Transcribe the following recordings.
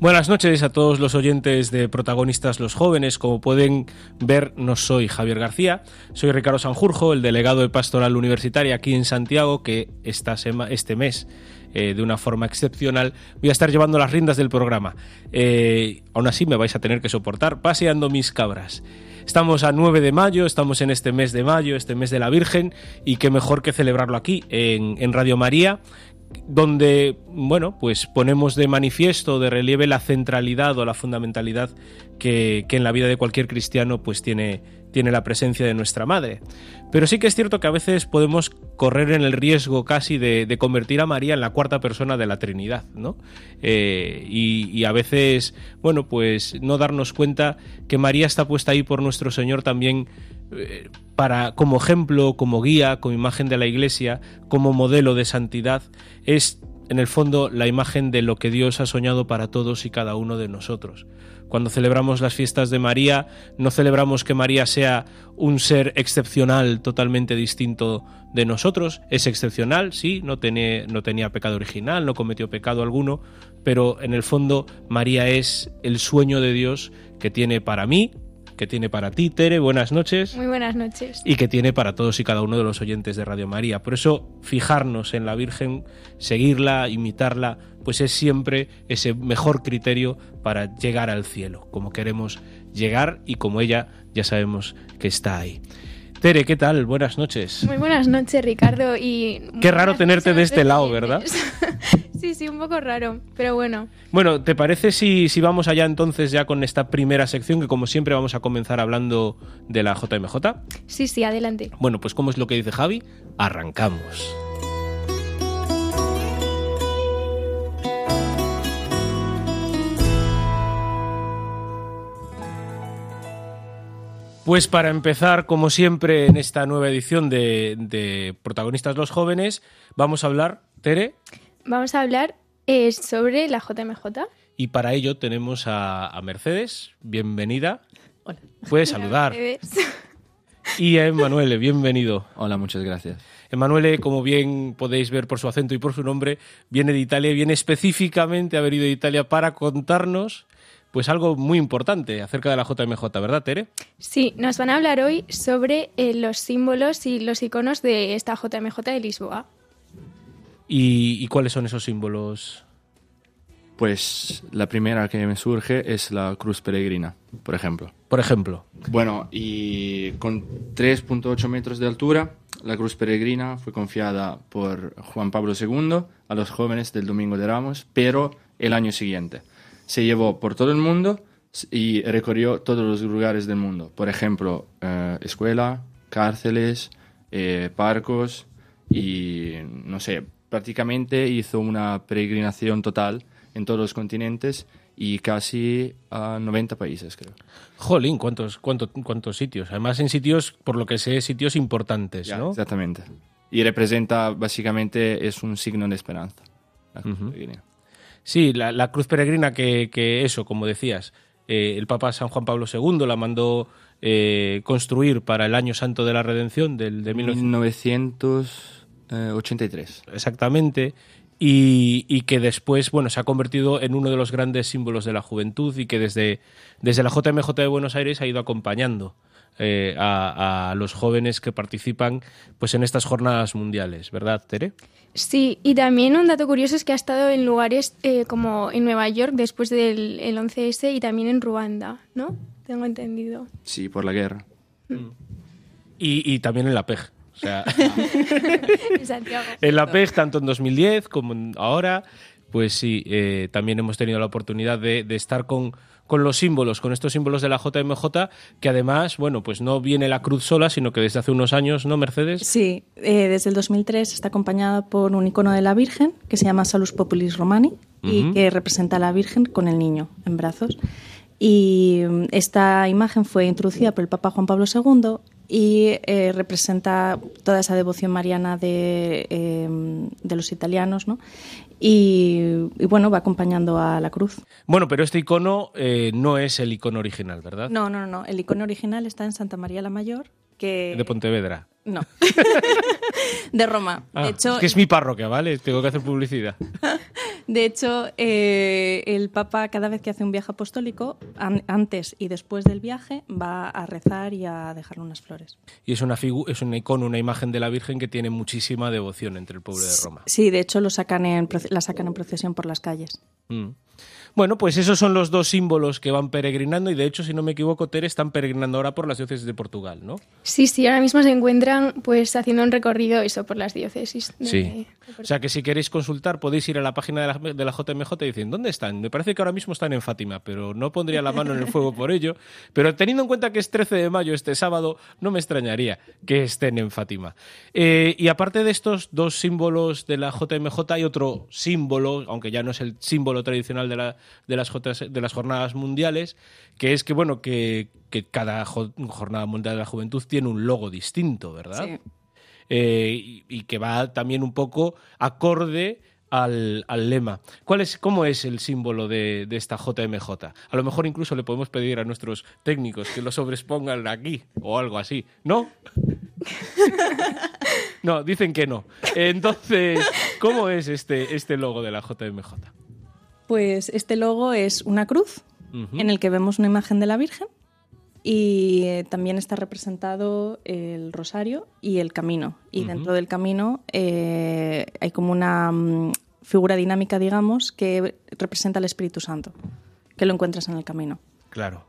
Buenas noches a todos los oyentes de Protagonistas los Jóvenes. Como pueden ver, no soy Javier García, soy Ricardo Sanjurjo, el delegado de Pastoral Universitaria aquí en Santiago, que esta este mes, eh, de una forma excepcional, voy a estar llevando las riendas del programa. Eh, aún así me vais a tener que soportar paseando mis cabras. Estamos a 9 de mayo, estamos en este mes de mayo, este mes de la Virgen, y qué mejor que celebrarlo aquí, en Radio María, donde, bueno, pues ponemos de manifiesto, de relieve la centralidad o la fundamentalidad que, en la vida de cualquier cristiano pues tiene, tiene la presencia de nuestra madre. Pero sí que es cierto que a veces podemos correr en el riesgo casi de, convertir a María en la cuarta persona de la Trinidad, ¿no? Eh, y, a veces, bueno, pues no darnos cuenta que María está puesta ahí por nuestro Señor también eh, para, como ejemplo, como guía, como imagen de la Iglesia, como modelo de santidad, es en el fondo la imagen de lo que Dios ha soñado para todos y cada uno de nosotros. Cuando celebramos las fiestas de María, no celebramos que María sea un ser excepcional, totalmente distinto de nosotros. Es excepcional, sí, no no tenía pecado original, no cometió pecado alguno, pero en el fondo María es el sueño de Dios que tiene para mí, que tiene para ti, Tere, buenas noches. Muy buenas noches. Y que tiene para todos y cada uno de los oyentes de Radio María. Por eso, fijarnos en la Virgen, seguirla, imitarla, pues es siempre ese mejor criterio para llegar al cielo, como queremos llegar y como ella ya sabemos que está ahí. Tere, ¿qué tal? Buenas noches. Muy buenas noches, Ricardo. Y Qué raro tenerte de este lado, ¿verdad? sí, sí, un poco raro, pero bueno. Bueno, ¿te parece si, si vamos allá entonces ya con esta primera sección que como siempre vamos a comenzar hablando de la JMJ? Sí, sí, adelante. Bueno, pues como es lo que dice Javi, arrancamos. Pues para empezar, como siempre, en esta nueva edición de, Protagonistas los Jóvenes, vamos a hablar, Tere. Vamos a hablar eh, sobre la JMJ. Y para ello tenemos a, Mercedes, bienvenida. Hola. Puedes saludar. y a Emanuele, bienvenido. Hola, muchas gracias. Emanuele, como bien podéis ver por su acento y por su nombre, viene de Italia, viene específicamente a haber ido de Italia para contarnos pues algo muy importante acerca de la JMJ, ¿verdad, Tere? Sí, nos van a hablar hoy sobre eh, los símbolos y los iconos de esta JMJ de Lisboa. ¿Y, cuáles son esos símbolos? Pues la primera que me surge es la cruz peregrina, por ejemplo. Por ejemplo. Bueno, y con 3.8 metros de altura, la cruz peregrina fue confiada por Juan Pablo II a los jóvenes del Domingo de Ramos, pero el año siguiente se llevó por todo el mundo y recorrió todos los lugares del mundo. Por ejemplo, eh, escuela, cárceles, eh, parcos y, no sé, prácticamente hizo una peregrinación total en todos los continentes y casi a 90 países, creo. Jolín, ¿cuántos, cuántos, cuántos sitios? Además, en sitios, por lo que sé, sitios importantes, ¿no? Exactamente. Y representa, básicamente, es un signo de esperanza. Sí, la, cruz peregrina que, eso, como decías, eh, el Papa San Juan Pablo II la mandó eh, construir para el Año Santo de la Redención del, de 1983. Exactamente. Y, y, que después bueno, se ha convertido en uno de los grandes símbolos de la juventud y que desde, desde la JMJ de Buenos Aires ha ido acompañando eh, a, los jóvenes que participan pues en estas jornadas mundiales, ¿verdad, Tere? Sí, y también un dato curioso es que ha estado en lugares eh, como en Nueva York después del 11S y también en Ruanda, ¿no? Tengo entendido. Sí, por la guerra. Mm. Y, también en la PEG. O sea, en, la PEG, tanto en 2010 como ahora. pues sí, eh, también hemos tenido la oportunidad de, de estar con, con los símbolos, con estos símbolos de la JMJ, que además, bueno, pues no viene la cruz sola, sino que desde hace unos años, ¿no, Mercedes? Sí, eh, desde el 2003 está acompañada por un icono de la Virgen que se llama Salus Populis Romani y que representa a la Virgen con el niño en brazos. Y mm, esta imagen fue introducida por el Papa Juan Pablo II y eh, representa toda esa devoción mariana de, eh, de los italianos, ¿no? Y, y, bueno, va acompañando a la cruz. Bueno, pero este icono eh, no es el icono original, ¿verdad? No, no, no. El icono original está en Santa María la Mayor, que... De Pontevedra. No. de Roma. Ah, de hecho, es que es mi parroquia, ¿vale? Tengo que hacer publicidad. De hecho, eh, el Papa cada vez que hace un viaje apostólico, an- antes y después del viaje, va a rezar y a dejar unas flores. Y es una es un icono, una imagen de la Virgen que tiene muchísima devoción entre el pueblo de Roma. Sí, de hecho lo sacan en, la sacan en procesión por las calles. Mm. Bueno, pues esos son los dos símbolos que van peregrinando y de hecho, si no me equivoco, Tere, están peregrinando ahora por las diócesis de Portugal, ¿no? Sí, sí, ahora mismo se encuentran pues haciendo un recorrido eso por las diócesis. de- Sí. de O sea que si queréis consultar podéis ir a la página de la, de la JMJ y dicen, ¿dónde están? Me parece que ahora mismo están en Fátima, pero no pondría la mano en el fuego por ello. Pero teniendo en cuenta que es 13 de mayo este sábado, no me extrañaría que estén en Fátima. Eh, y aparte de estos dos símbolos de la JMJ, hay otro símbolo, aunque ya no es el símbolo tradicional de, la- de las, de las jornadas mundiales, que es que, bueno, que, que cada jo- jornada mundial de la juventud tiene un logo distinto, ¿verdad? Sí. eh, y, y que va también un poco acorde al, al lema. ¿Cuál es, ¿Cómo es el símbolo de, de esta JMJ? A lo mejor incluso le podemos pedir a nuestros técnicos que lo sobreexpongan aquí o algo así. ¿No? No, dicen que no. Entonces, ¿cómo es este, este logo de la JMJ? Pues este logo es una cruz en el que vemos una imagen de la Virgen y eh, también está representado el rosario y el camino. Y dentro del camino eh, hay como una mm, figura dinámica, digamos, que representa al Espíritu Santo, que lo encuentras en el camino. Claro.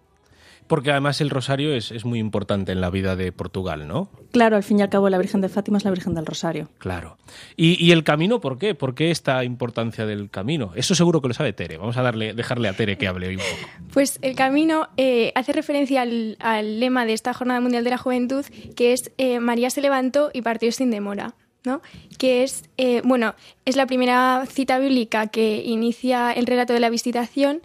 Porque además el rosario es, es muy importante en la vida de Portugal, ¿no? Claro, al fin y al cabo la Virgen de Fátima es la Virgen del Rosario. Claro. ¿Y, y el camino por qué? ¿Por qué esta importancia del camino? Eso seguro que lo sabe Tere. Vamos a darle, dejarle a Tere que hable hoy un poco. Pues el camino eh, hace referencia al, al lema de esta Jornada Mundial de la Juventud, que es eh, María se levantó y partió sin demora. ¿no? que es, eh, bueno, es la primera cita bíblica que inicia el relato de la visitación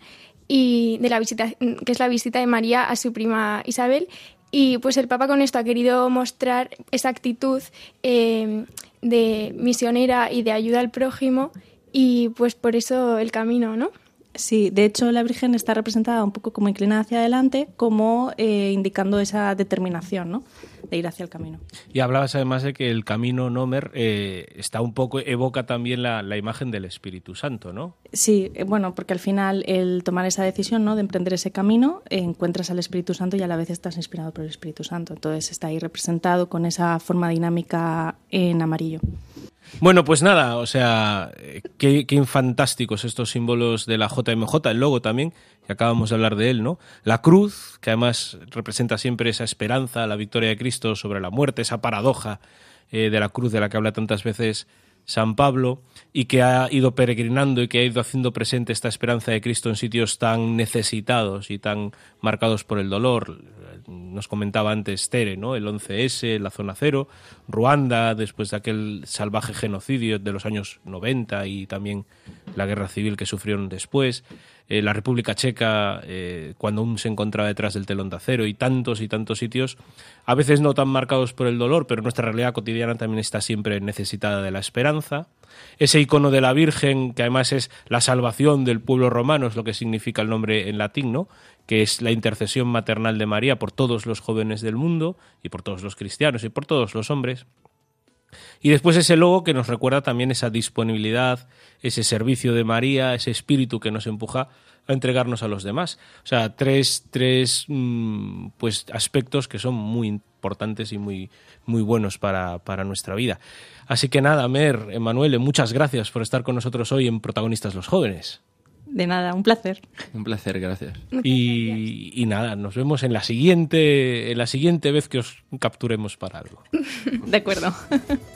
y de la visita, que es la visita de María a su prima Isabel. Y pues el Papa con esto ha querido mostrar esa actitud eh, de misionera y de ayuda al prójimo y pues por eso el camino, ¿no? Sí, de hecho la Virgen está representada un poco como inclinada hacia adelante, como eh, indicando esa determinación, ¿no? De ir hacia el camino. Y hablabas además de que el camino Nomer eh, está un poco, evoca también la, la imagen del Espíritu Santo, ¿no? Sí, eh, bueno, porque al final el tomar esa decisión, ¿no? De emprender ese camino, eh, encuentras al Espíritu Santo y a la vez estás inspirado por el Espíritu Santo. Entonces está ahí representado con esa forma dinámica en amarillo. Bueno, pues nada, o sea, eh, qué, qué fantásticos estos símbolos de la JMJ, el logo también, que acabamos de hablar de él, ¿no? La cruz, que además representa siempre esa esperanza, la victoria de Cristo sobre la muerte, esa paradoja eh, de la cruz de la que habla tantas veces San Pablo, y que ha ido peregrinando y que ha ido haciendo presente esta esperanza de Cristo en sitios tan necesitados y tan marcados por el dolor. Nos comentaba antes Tere, ¿no? El 11S, la zona cero, Ruanda, después de aquel salvaje genocidio de los años 90 y también la guerra civil que sufrieron después, eh, la República Checa, eh, cuando aún se encontraba detrás del telón de acero y tantos y tantos sitios, a veces no tan marcados por el dolor, pero nuestra realidad cotidiana también está siempre necesitada de la esperanza. Ese icono de la Virgen, que además es la salvación del pueblo romano, es lo que significa el nombre en latín, ¿no? Que es la intercesión maternal de María por todos los jóvenes del mundo y por todos los cristianos y por todos los hombres. Y después ese logo que nos recuerda también esa disponibilidad, ese servicio de María, ese espíritu que nos empuja a entregarnos a los demás. O sea, tres, tres mm, pues, aspectos que son muy importantes y muy, muy buenos para, para nuestra vida. Así que nada, Mer, Emanuele, muchas gracias por estar con nosotros hoy en Protagonistas los Jóvenes. De nada, un placer. Un placer, gracias. Y, y nada, nos vemos en la siguiente, en la siguiente vez que os capturemos para algo. De acuerdo.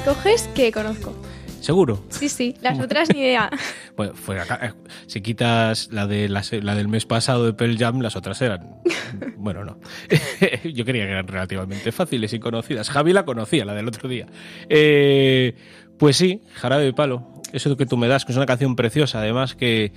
escoges que conozco. ¿Seguro? Sí, sí, las otras ni idea. Bueno, fue acá, eh, si quitas la, de la, la del mes pasado de Pearl Jam, las otras eran. Bueno, no. Yo creía que eran relativamente fáciles y conocidas. Javi la conocía, la del otro día. Eh, pues sí, Jarabe de Palo. Eso que tú me das, que es una canción preciosa, además que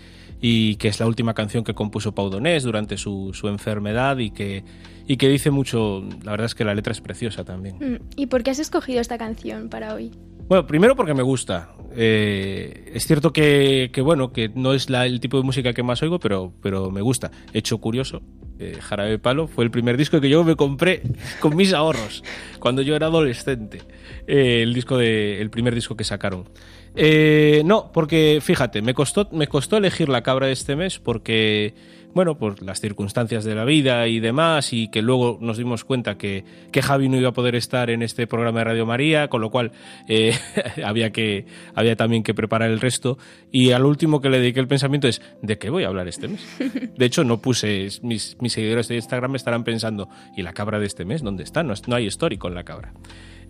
y que es la última canción que compuso Pau Donés durante su, su enfermedad y que, y que dice mucho. La verdad es que la letra es preciosa también. Mm, ¿Y por qué has escogido esta canción para hoy? Bueno, primero porque me gusta. Eh, es cierto que, bueno, que no es la, el tipo de música que más oigo, pero, pero me gusta. Hecho curioso, eh, Jarabe Palo fue el primer disco que yo me compré con mis ahorros cuando yo era adolescente. Eh, el disco de, el primer disco que sacaron. Eh, no, porque fíjate, me costó, me costó elegir la cabra de este mes porque, bueno, por las circunstancias de la vida y demás, y que luego nos dimos cuenta que, que Javi no iba a poder estar en este programa de Radio María, con lo cual eh, había, que, había también que preparar el resto. Y al último que le dediqué el pensamiento es, ¿de qué voy a hablar este mes? De hecho, no puse, mis, mis seguidores de Instagram me estarán pensando, ¿y la cabra de este mes dónde está? No, no hay story con la cabra.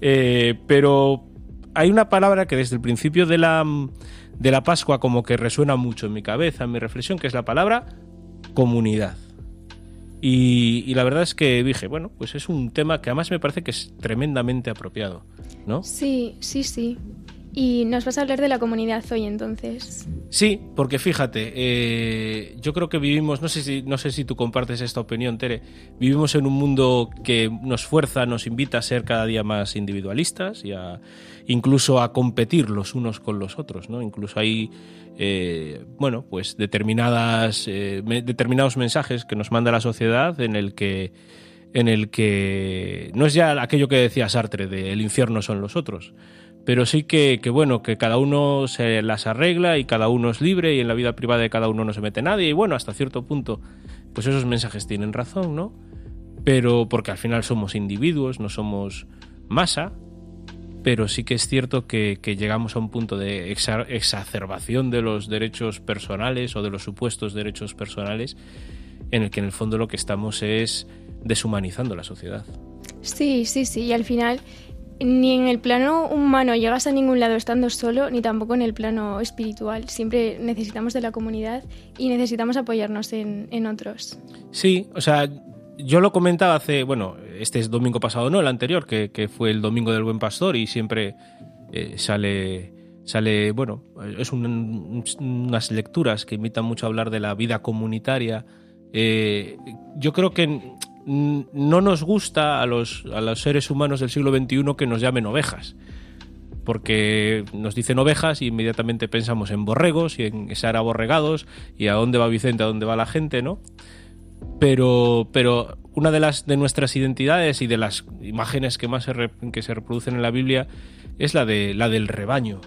Eh, pero hay una palabra que desde el principio de la, de la Pascua como que resuena mucho en mi cabeza, en mi reflexión, que es la palabra comunidad. Y, y, la verdad es que dije, bueno, pues es un tema que además me parece que es tremendamente apropiado, ¿no? Sí, sí, sí. Y nos vas a hablar de la comunidad hoy entonces. Sí, porque fíjate, eh, yo creo que vivimos, no sé, si, no sé si tú compartes esta opinión, Tere, vivimos en un mundo que nos fuerza, nos invita a ser cada día más individualistas y a, incluso a competir los unos con los otros, ¿no? Incluso hay, eh, bueno, pues determinadas, eh, determinados mensajes que nos manda la sociedad en el que en el que no es ya aquello que decía Sartre de el infierno son los otros, pero sí que, que, bueno, que cada uno se las arregla y cada uno es libre y en la vida privada de cada uno no se mete nadie y bueno, hasta cierto punto, pues esos mensajes tienen razón, ¿no? Pero porque al final somos individuos, no somos masa, pero sí que es cierto que, que llegamos a un punto de exa exacerbación de los derechos personales o de los supuestos derechos personales en el que en el fondo lo que estamos es deshumanizando la sociedad. Sí, sí, sí, y al final ni en el plano humano llegas a ningún lado estando solo, ni tampoco en el plano espiritual. Siempre necesitamos de la comunidad y necesitamos apoyarnos en, en otros. Sí, o sea, yo lo comentaba hace, bueno, este es domingo pasado, no, el anterior, que, fue el domingo del Buen Pastor y siempre eh, sale, sale, bueno, es un, unas lecturas que invitan mucho a hablar de la vida comunitaria. Eh, yo creo que no nos gusta a los, a los seres humanos del siglo XXI que nos llamen ovejas porque nos dicen ovejas y inmediatamente pensamos en borregos y en ser aborregados y a dónde va Vicente, a dónde va la gente, ¿no? Pero, pero una de las de nuestras identidades y de las imágenes que más se, que se reproducen en la Biblia es la de la del rebaño.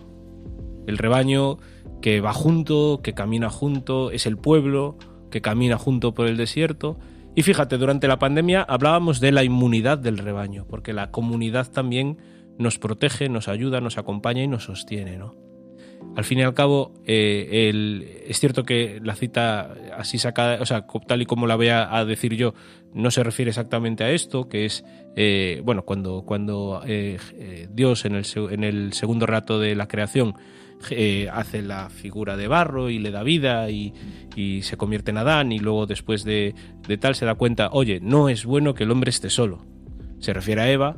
El rebaño que va junto, que camina junto, es el pueblo que camina junto por el desierto. Y fíjate, durante la pandemia hablábamos de la inmunidad del rebaño, porque la comunidad también nos protege, nos ayuda, nos acompaña y nos sostiene, ¿no? Al fin y al cabo, eh, el, es cierto que la cita así sacada, o sea, tal y como la voy a, decir yo, no se refiere exactamente a esto, que es, eh, bueno, cuando, cuando eh, Dios en el, en el segundo rato de la creación hace la figura de barro y le da vida y, se convierte en Adán y luego después de, de, tal se da cuenta, oye, no es bueno que el hombre esté solo. Se refiere a Eva,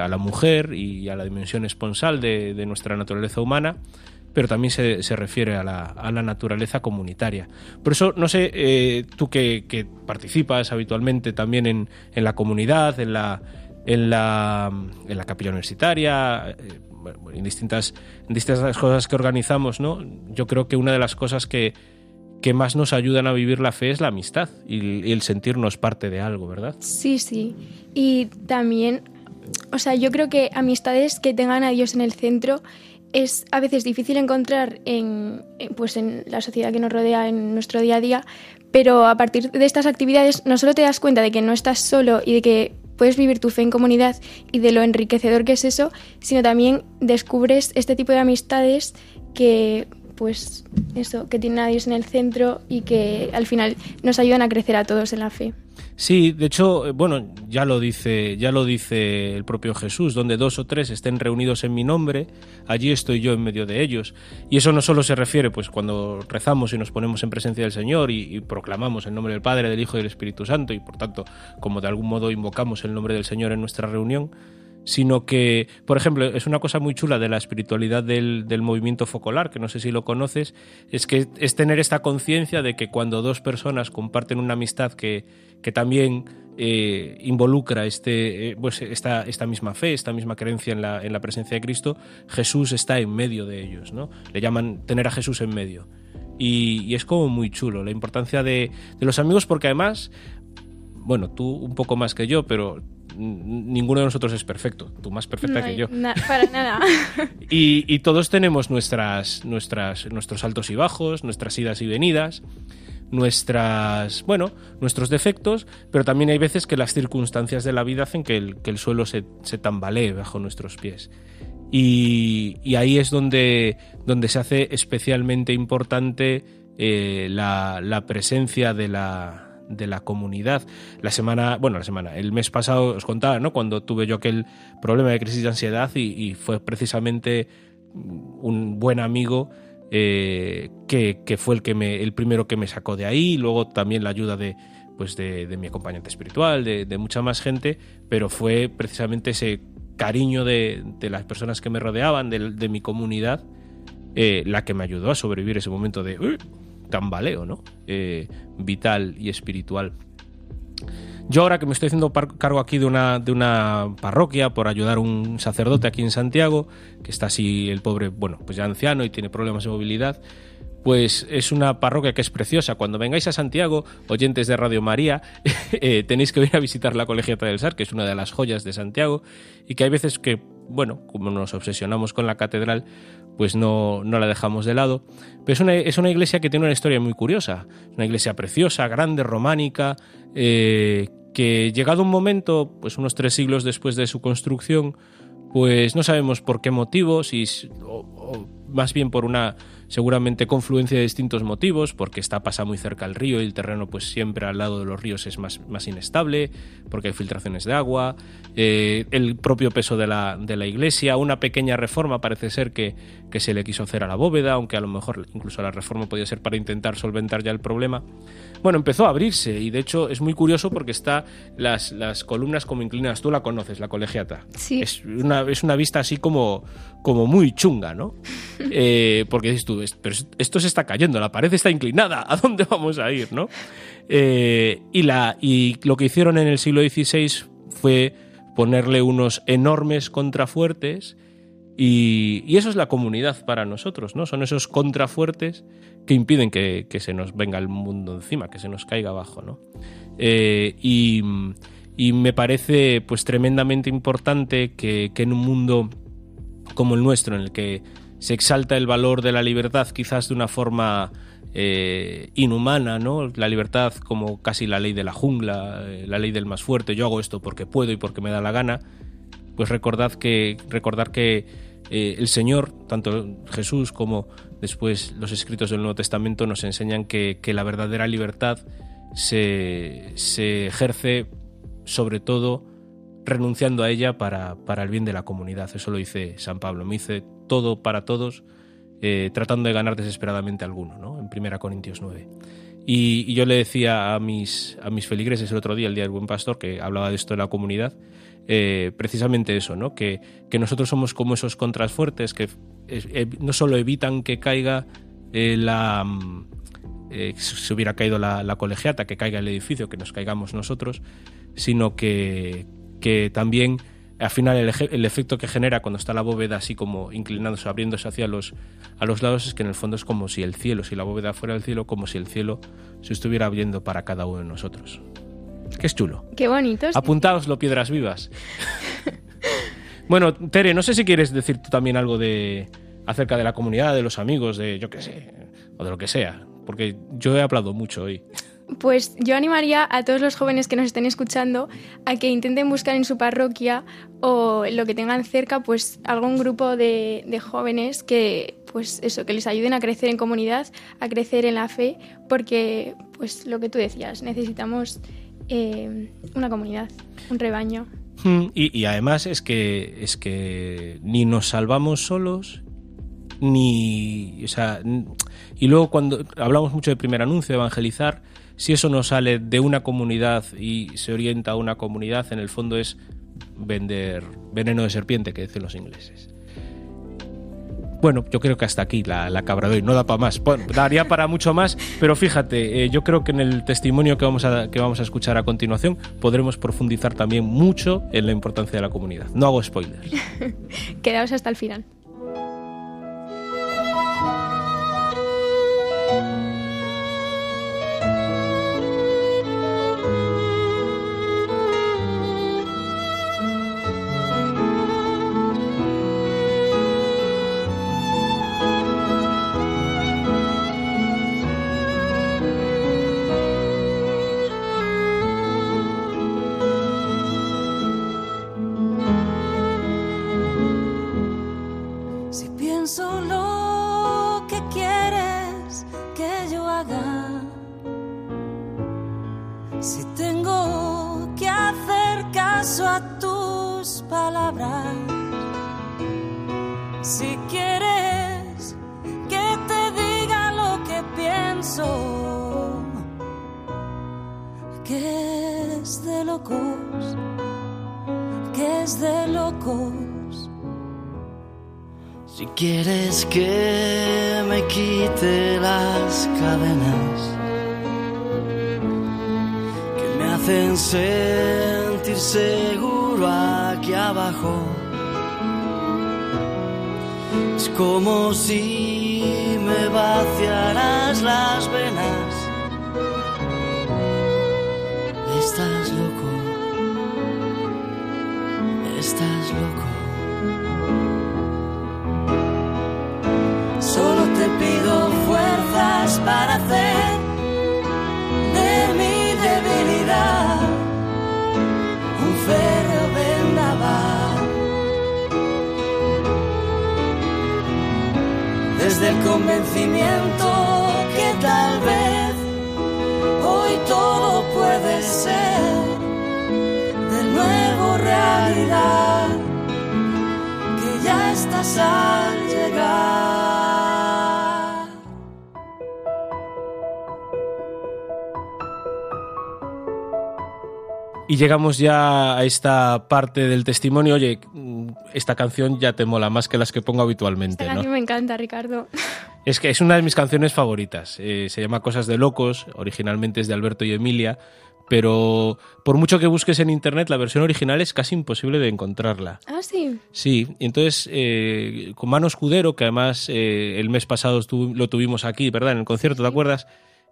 a la mujer y a la dimensión esponsal de nuestra naturaleza humana pero también se, se refiere a la, a la, naturaleza comunitaria. Por eso, no sé, eh, tú que, que, participas habitualmente también en, en la comunidad, en la, en la, en la capilla universitaria, eh, bueno, en, distintas, en distintas cosas que organizamos, ¿no? Yo creo que una de las cosas que, que más nos ayudan a vivir la fe es la amistad y, el sentirnos parte de algo, ¿verdad? Sí, sí. Y también, o sea, yo creo que amistades que tengan a Dios en el centro es a veces difícil encontrar en, pues en la sociedad que nos rodea, en nuestro día a día, pero a partir de estas actividades no solo te das cuenta de que no estás solo y de que puedes vivir tu fe en comunidad y de lo enriquecedor que es eso, sino también descubres este tipo de amistades que pues eso, que tienen a Dios en el centro y que al final nos ayudan a crecer a todos en la fe. Sí, de hecho, eh, bueno, ya lo dice, ya lo dice el propio Jesús, donde dos o tres estén reunidos en mi nombre, allí estoy yo en medio de ellos. Y eso no solo se refiere, pues, cuando rezamos y nos ponemos en presencia del Señor y, y proclamamos el nombre del Padre, del Hijo y del Espíritu Santo, y por tanto, como de algún modo invocamos el nombre del Señor en nuestra reunión, sino que, por ejemplo, es una cosa muy chula de la espiritualidad del, del movimiento focolar, que no sé si lo conoces, es que es tener esta conciencia de que cuando dos personas comparten una amistad que, que también eh, involucra este, eh, pues esta, esta misma fe, esta misma creencia en la, en la presencia de Cristo, Jesús está en medio de ellos, ¿no? Le llaman tener a Jesús en medio. Y, y es como muy chulo la importancia de, de los amigos, porque además, bueno, tú un poco más que yo, pero ninguno de nosotros es perfecto, tú más perfecta No que yo. na- para nada. Y, y todos tenemos nuestras, nuestras, nuestros altos y bajos, nuestras idas y venidas, nuestras, bueno, nuestros defectos, pero también hay veces que las circunstancias de la vida hacen que el, que el suelo se, se tambalee bajo nuestros pies. Y, y ahí es donde, donde se hace especialmente importante eh, la, la presencia de la, de la comunidad. La semana, bueno, la semana, el mes pasado os contaba, ¿no? Cuando tuve yo aquel problema de crisis de ansiedad y, y fue precisamente un buen amigo eh, que, que fue el que me, el primero que me sacó de ahí, luego también la ayuda de pues de, de mi acompañante espiritual, de, de mucha más gente, pero fue precisamente ese cariño de, de las personas que me rodeaban, de, mi comunidad, eh, la que me ayudó a sobrevivir ese momento de tambaleo, ¿no? Eh, vital y espiritual. Yo ahora que me estoy haciendo cargo aquí de una, de una parroquia por ayudar a un sacerdote aquí en Santiago, que está así el pobre, bueno, pues ya anciano y tiene problemas de movilidad, pues es una parroquia que es preciosa. Cuando vengáis a Santiago, oyentes de Radio María, eh, tenéis que venir a visitar la Colegiata del Sar, que es una de las joyas de Santiago, y que hay veces que, bueno, como nos obsesionamos con la catedral, pues no, no la dejamos de lado. Pero es una, es una iglesia que tiene una historia muy curiosa. Una iglesia preciosa, grande, románica, eh, que llegado un momento, pues unos tres siglos después de su construcción, pues no sabemos por qué motivo, si o más bien por una seguramente confluencia de distintos motivos, porque está pasa muy cerca al río y el terreno pues siempre al lado de los ríos es más, más inestable, porque hay filtraciones de agua, eh, el propio peso de la, de la iglesia, una pequeña reforma parece ser que, que se le quiso hacer a la bóveda, aunque a lo mejor incluso la reforma podía ser para intentar solventar ya el problema. Bueno, empezó a abrirse y de hecho es muy curioso porque está las, las columnas como inclinadas. Tú la conoces, la colegiata. Sí. Es una, es una vista así como, como muy chunga, ¿no? Eh, porque dices tú, "Es- pero esto se está cayendo, la pared está inclinada, ¿a dónde vamos a ir, no? Eh, y, la, y lo que hicieron en el siglo XVI fue ponerle unos enormes contrafuertes y, y eso es la comunidad para nosotros, ¿no? Son esos contrafuertes que impiden que, que se nos venga el mundo encima, que se nos caiga abajo, ¿no? Eh, y, y me parece pues tremendamente importante que, que en un mundo como el nuestro, en el que se exalta el valor de la libertad quizás de una forma eh, inhumana, ¿no? La libertad como casi la ley de la jungla, eh, la ley del más fuerte, yo hago esto porque puedo y porque me da la gana, pues recordad que, recordar que eh, el Señor, tanto Jesús como después los escritos del Nuevo Testamento, nos enseñan que, que la verdadera libertad se, se ejerce sobre todo renunciando a ella para, para el bien de la comunidad. Eso lo dice San Pablo. Me dice todo para todos, eh, tratando de ganar desesperadamente alguno, ¿no? En 1 Corintios 9. Y, yo le decía a mis, a mis feligreses el otro día, el Día del Buen Pastor, que hablaba de esto en la comunidad, eh, precisamente eso, ¿no? Que, que nosotros somos como esos contras fuertes que eh, no solo evitan que caiga la... mm, se hubiera caído la colegiata, que caiga el edificio, que nos caigamos nosotros, sino que, que también al final el, efecto que genera cuando está la bóveda así como inclinándose, abriéndose hacia los, a los lados, es que en el fondo es como si el cielo, si la bóveda fuera el cielo, como si el cielo se estuviera abriendo para cada uno de nosotros. Que es chulo. Qué bonito. Apuntaoslo, piedras vivas. bueno, Tere, no sé si quieres decir tú también algo de acerca de la comunidad, de los amigos, de yo qué sé, o de lo que sea, porque yo he hablado mucho hoy. Pues yo animaría a todos los jóvenes que nos estén escuchando a que intenten buscar en su parroquia o lo que tengan cerca, pues algún grupo de, jóvenes que, pues eso, que les ayuden a crecer en comunidad, a crecer en la fe, porque, pues lo que tú decías, necesitamos eh, una comunidad, un rebaño. Mm, y, y, además es que es que ni nos salvamos solos ni o sea y luego cuando hablamos mucho de primer anuncio evangelizar si eso no sale de una comunidad y se orienta a una comunidad en el fondo es vender veneno de serpiente que dicen los ingleses bueno, yo creo que hasta aquí la, la cabra de hoy, no da para más. Bueno, daría para mucho más, pero fíjate, eh, yo creo que en el testimonio que vamos, a, que vamos a escuchar a continuación podremos profundizar también mucho en la importancia de la comunidad. No hago spoilers. Quedaos hasta el final. Y llegamos ya a esta parte del testimonio. Oye, esta canción ya te mola más que las que pongo habitualmente. Esta ¿no? me encanta, Ricardo. Es que es una de mis canciones favoritas. Eh, se llama Cosas de Locos, originalmente es de Alberto y Emilia, pero por mucho que busques en internet, la versión original es casi imposible de encontrarla. Ah, sí. Sí, entonces eh, con Mano Escudero, que además eh, el mes pasado lo tuvimos aquí, ¿verdad? En el concierto, ¿te acuerdas?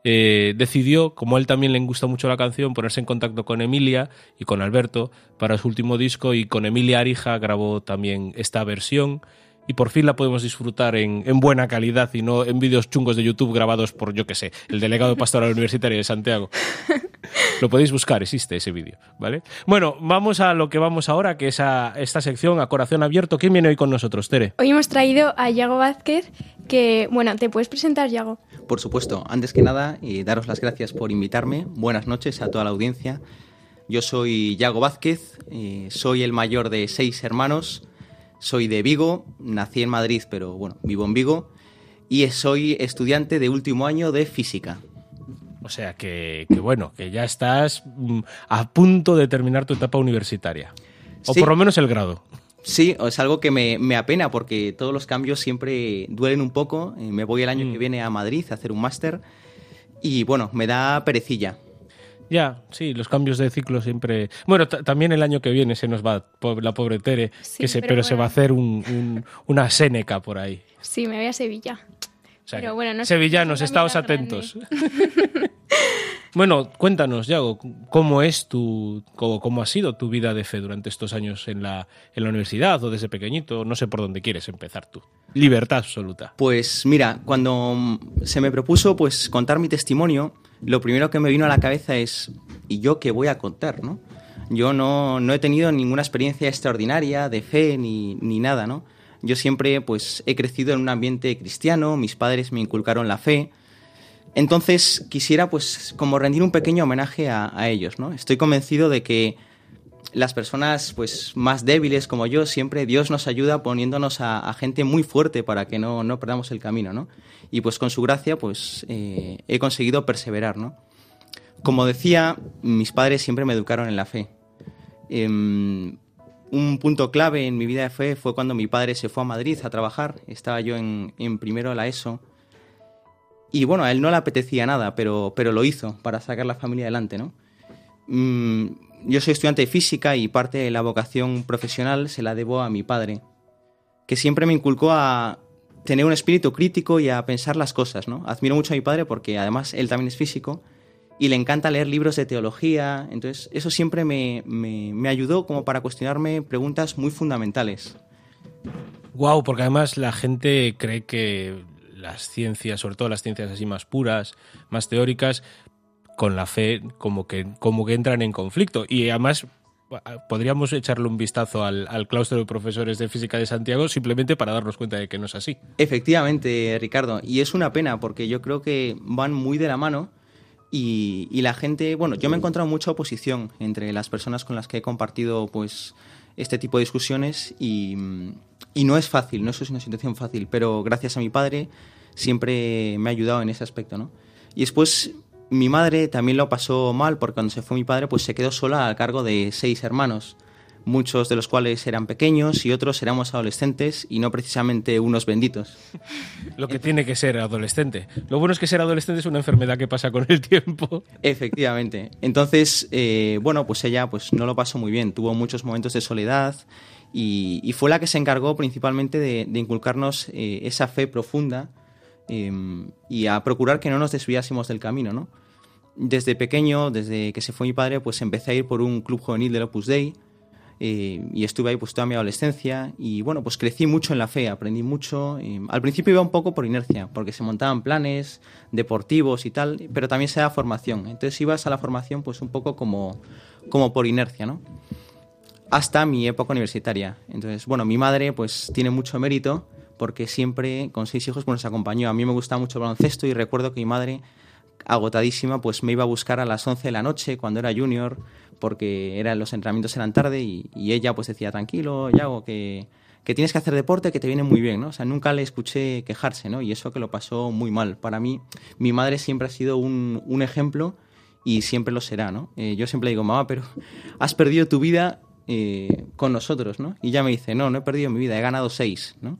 Eh, decidió, como a él también le gusta mucho la canción, ponerse en contacto con Emilia y con Alberto para su último disco y con Emilia Arija grabó también esta versión y por fin la podemos disfrutar en, buena calidad y no en vídeos chungos de YouTube grabados por, yo que sé, el delegado pastoral universitario de Santiago. Lo podéis buscar, existe ese vídeo, ¿vale? Bueno, vamos a lo que vamos ahora, que es a esta sección a corazón abierto. ¿Quién viene hoy con nosotros, Tere? Hoy hemos traído a Yago Vázquez, que, bueno, ¿te puedes presentar, Yago? Por supuesto. Antes que nada, y daros las gracias por invitarme. Buenas noches a toda la audiencia. Yo soy Yago Vázquez, eh, soy el mayor de seis hermanos soy de Vigo, nací en Madrid, pero bueno, vivo en Vigo y soy estudiante de último año de física. O sea que, bueno, que ya estás mm, a punto de terminar tu etapa universitaria. O por lo menos el grado. Sí, es algo que me, apena porque todos los cambios siempre duelen un poco. Eh, me voy el año que mm. viene a Madrid a hacer un máster y bueno, me da perecilla. Ya, sí, los cambios de ciclo siempre. Bueno, también el año que viene se nos va la pobre Tere, que se, pero, se va a hacer una Séneca por ahí. Sí, me voy a Sevilla. pero bueno, no Sevillanos, estáos atentos. bueno, cuéntanos, Yago, ¿cómo es tu, cómo, ha sido tu vida de fe durante estos años en la, en la universidad o desde pequeñito? No sé por dónde quieres empezar tú. Libertad absoluta. Pues mira, cuando se me propuso pues contar mi testimonio, lo primero que me vino a la cabeza es, ¿y yo qué voy a contar? ¿no? Yo no, he tenido ninguna experiencia extraordinaria de fe ni, nada, ¿no? Yo siempre pues he crecido en un ambiente cristiano, mis padres me inculcaron la fe. Entonces quisiera pues como rendir un pequeño homenaje a, ellos, ¿no? Estoy convencido de que las personas pues más débiles como yo, siempre Dios nos ayuda poniéndonos a, gente muy fuerte para que no, no, perdamos el camino, ¿no? Y pues con su gracia pues eh, he conseguido perseverar, ¿no? Como decía, mis padres siempre me educaron en la fe. Em, un punto clave en mi vida de fe fue cuando mi padre se fue a Madrid a trabajar. Estaba yo en, primero de la ESO. Y bueno, a él no le apetecía nada, pero, pero lo hizo para sacar la familia adelante, ¿no? Mm, yo soy estudiante de física y parte de la vocación profesional se la debo a mi padre, que siempre me inculcó a tener un espíritu crítico y a pensar las cosas, ¿no? Admiro mucho a mi padre porque además él también es físico y le encanta leer libros de teología. Entonces, eso siempre me, me, ayudó como para cuestionarme preguntas muy fundamentales. Wow, porque además la gente cree que las ciencias, sobre todo las ciencias así más puras, más teóricas, con la fe como que, como que entran en conflicto. Y además podríamos echarle un vistazo al, claustro de profesores de física de Santiago simplemente para darnos cuenta de que no es así. Efectivamente, Ricardo. Y es una pena porque yo creo que van muy de la mano y, la gente, bueno, yo me he encontrado mucha oposición entre las personas con las que he compartido pues este tipo de discusiones y, no es fácil, no es una situación fácil, pero gracias a mi padre siempre me ha ayudado en ese aspecto, ¿no? Y después mi madre también lo pasó mal porque cuando se fue mi padre pues se quedó sola a cargo de seis hermanos muchos de los cuales eran pequeños y otros éramos adolescentes y no precisamente unos benditos. Lo que tiene que ser adolescente. Lo bueno es que ser adolescente es una enfermedad que pasa con el tiempo. Efectivamente. Entonces, eh, bueno, pues ella pues no lo pasó muy bien. Tuvo muchos momentos de soledad y, fue la que se encargó principalmente de, inculcarnos eh, esa fe profunda em, y a procurar que no nos desviásemos del camino, ¿no? Desde pequeño, desde que se fue mi padre, pues empecé a ir por un club juvenil del Opus Dei, eh, y estuve ahí pues toda mi adolescencia y bueno, pues crecí mucho en la fe, aprendí mucho. al principio iba un poco por inercia, porque se montaban planes deportivos y tal, pero también se da formación. Entonces ibas a la formación pues un poco como, como por inercia, ¿no? Hasta mi época universitaria. Entonces, bueno, mi madre pues tiene mucho mérito porque siempre con seis hijos pues, nos acompañó. A mí me gustaba mucho el baloncesto y recuerdo que mi madre agotadísima, pues me iba a buscar a las 11 de la noche cuando era junior, porque eran, los entrenamientos eran tarde y, ella pues decía, tranquilo, Yago, que, que tienes que hacer deporte, que te viene muy bien, ¿no? O sea, nunca le escuché quejarse, ¿no? Y eso que lo pasó muy mal. Para mí, mi madre siempre ha sido un, un ejemplo y siempre lo será, ¿no? Eh, yo siempre digo, mamá, pero has perdido tu vida eh, con nosotros, ¿no? Y ella me dice, no, no he perdido mi vida, he ganado seis, ¿no?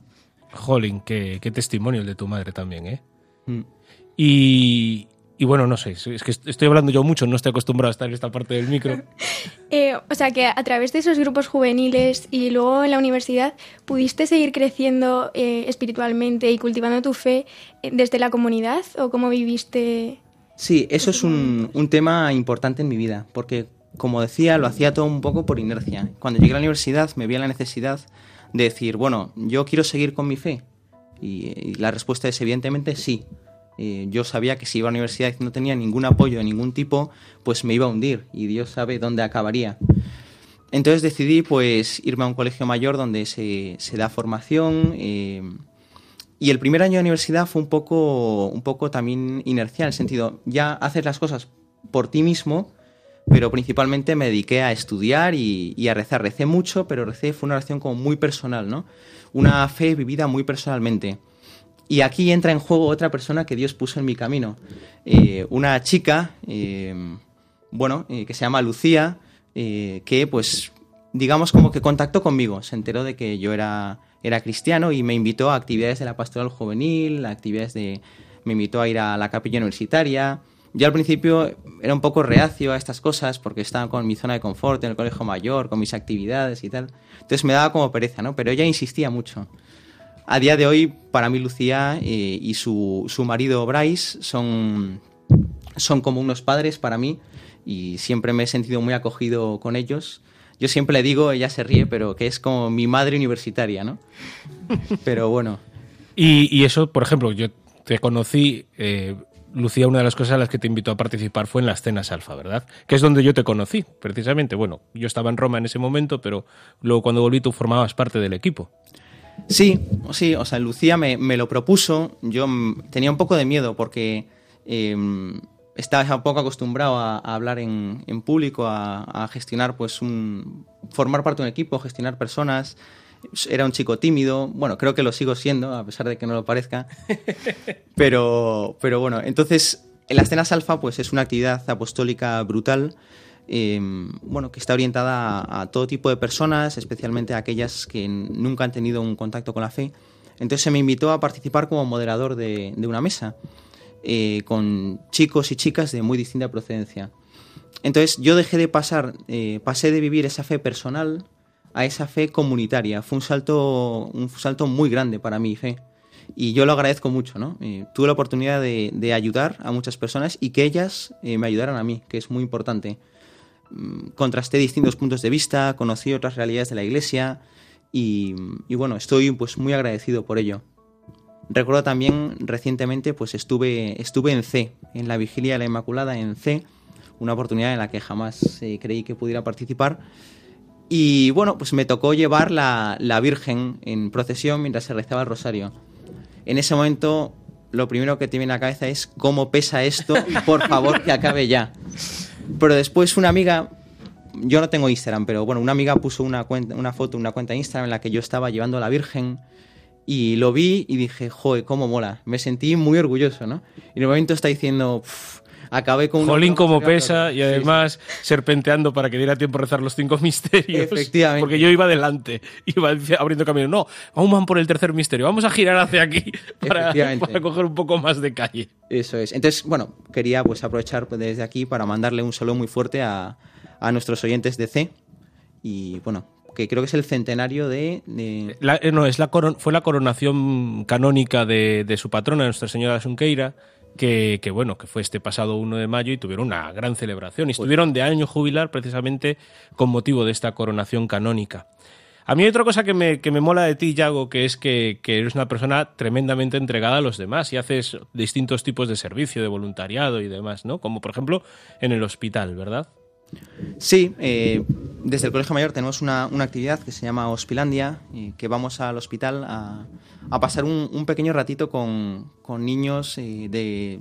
Jolín, qué, qué testimonio el de tu madre también, ¿eh? Mm. Y, y bueno, no sé, es que estoy hablando yo mucho, no estoy acostumbrado a estar en esta parte del micro. Eh, o sea que a través de esos grupos juveniles y luego en la universidad, ¿pudiste seguir creciendo eh, espiritualmente y cultivando tu fe eh, desde la comunidad o cómo viviste? Sí, eso es un, un tema importante en mi vida, porque como decía, lo hacía todo un poco por inercia. Cuando llegué a la universidad me vi la necesidad de decir, bueno, yo quiero seguir con mi fe. y la respuesta es evidentemente sí yo sabía que si iba a la universidad y no tenía ningún apoyo de ningún tipo, pues me iba a hundir y Dios sabe dónde acabaría. Entonces decidí pues irme a un colegio mayor donde se, se da formación eh, y el primer año de universidad fue un poco, un poco también inercial, en el sentido, ya haces las cosas por ti mismo, pero principalmente me dediqué a estudiar y, y, a rezar. Recé mucho, pero recé fue una oración como muy personal, ¿no? Una fe vivida muy personalmente. Y aquí entra en juego otra persona que Dios puso en mi camino. Eh, una chica, eh, bueno, eh, que se llama Lucía, que pues digamos como que contactó conmigo, se enteró de que yo era, era cristiano y me invitó a actividades de la pastoral juvenil, a actividades de... me invitó a ir a la capilla universitaria. Yo al principio era un poco reacio a estas cosas porque estaba con mi zona de confort en el colegio mayor, con mis actividades y tal. Entonces me daba como pereza, ¿no? Pero ella insistía mucho. A día de hoy, para mí Lucía eh, y su, su, marido Bryce son, son como unos padres para mí y siempre me he sentido muy acogido con ellos. Yo siempre le digo, ella se ríe, pero que es como mi madre universitaria, ¿no? Pero bueno. Y, eso, por ejemplo, yo te conocí, eh, Lucía, una de las cosas a las que te invitó a participar fue en las cenas alfa, ¿verdad? Que es donde yo te conocí, precisamente. Bueno, yo estaba en Roma en ese momento, pero luego cuando volví tú formabas parte del equipo. Sí, sí, o sea, Lucía me, me lo propuso. Yo tenía un poco de miedo porque eh, estaba un poco acostumbrado a, a hablar en, en público, a, a, gestionar, pues, un, formar parte de un equipo, gestionar personas. Era un chico tímido, bueno, creo que lo sigo siendo, a pesar de que no lo parezca. Pero, pero bueno, entonces, en las cenas alfa, pues es una actividad apostólica brutal. Eh, bueno, que está orientada a, todo tipo de personas, especialmente a aquellas que nunca han tenido un contacto con la fe. Entonces se me invitó a participar como moderador de, una mesa eh, con chicos y chicas de muy distinta procedencia. Entonces yo dejé de pasar, eh, pasé de vivir esa fe personal a esa fe comunitaria. Fue un salto, un salto muy grande para mi fe. Y yo lo agradezco mucho, ¿no? Eh, tuve la oportunidad de, de, ayudar a muchas personas y que ellas eh, me ayudaran a mí, que es muy importante. Mm, contrasté distintos puntos de vista, conocí otras realidades de la iglesia y, bueno, estoy pues muy agradecido por ello. Recuerdo también recientemente pues estuve, estuve en C, en la Vigilia de la Inmaculada en C, una oportunidad en la que jamás eh, creí que pudiera participar. Y bueno, pues me tocó llevar la, la Virgen en procesión mientras se rezaba el rosario. En ese momento lo primero que te viene a la cabeza es cómo pesa esto, por favor que acabe ya. Pero después una amiga, yo no tengo Instagram, pero bueno, una amiga puso una, cuenta, una foto, una cuenta de Instagram en la que yo estaba llevando a la Virgen y lo vi y dije, joder, cómo mola. Me sentí muy orgulloso, ¿no? Y en el momento está diciendo, acabé con... Jolín como pesa y además sí, sí. serpenteando para que diera tiempo a rezar los cinco misterios. Efectivamente. Porque yo iba adelante, iba abriendo camino. No, aún van por el tercer misterio, vamos a girar hacia aquí para, para, coger un poco más de calle. Eso es. Entonces, bueno, quería pues aprovechar desde aquí para mandarle un saludo muy fuerte a, a nuestros oyentes de C. Y bueno, que creo que es el centenario de... de... La, no, es la fue la coronación canónica de, de su patrona, Nuestra Señora de Sunqueira, que, que, bueno, que fue este pasado 1 de mayo y tuvieron una gran celebración. Y estuvieron de año jubilar precisamente con motivo de esta coronación canónica. A mí hay otra cosa que me, que me mola de ti, Yago, que es que, que, eres una persona tremendamente entregada a los demás y haces distintos tipos de servicio, de voluntariado y demás, ¿no? Como por ejemplo en el hospital, ¿verdad? Sí, eh, desde el Colegio Mayor tenemos una, actividad que se llama Hospilandia, y que vamos al hospital a, pasar un, pequeño ratito con, niños eh,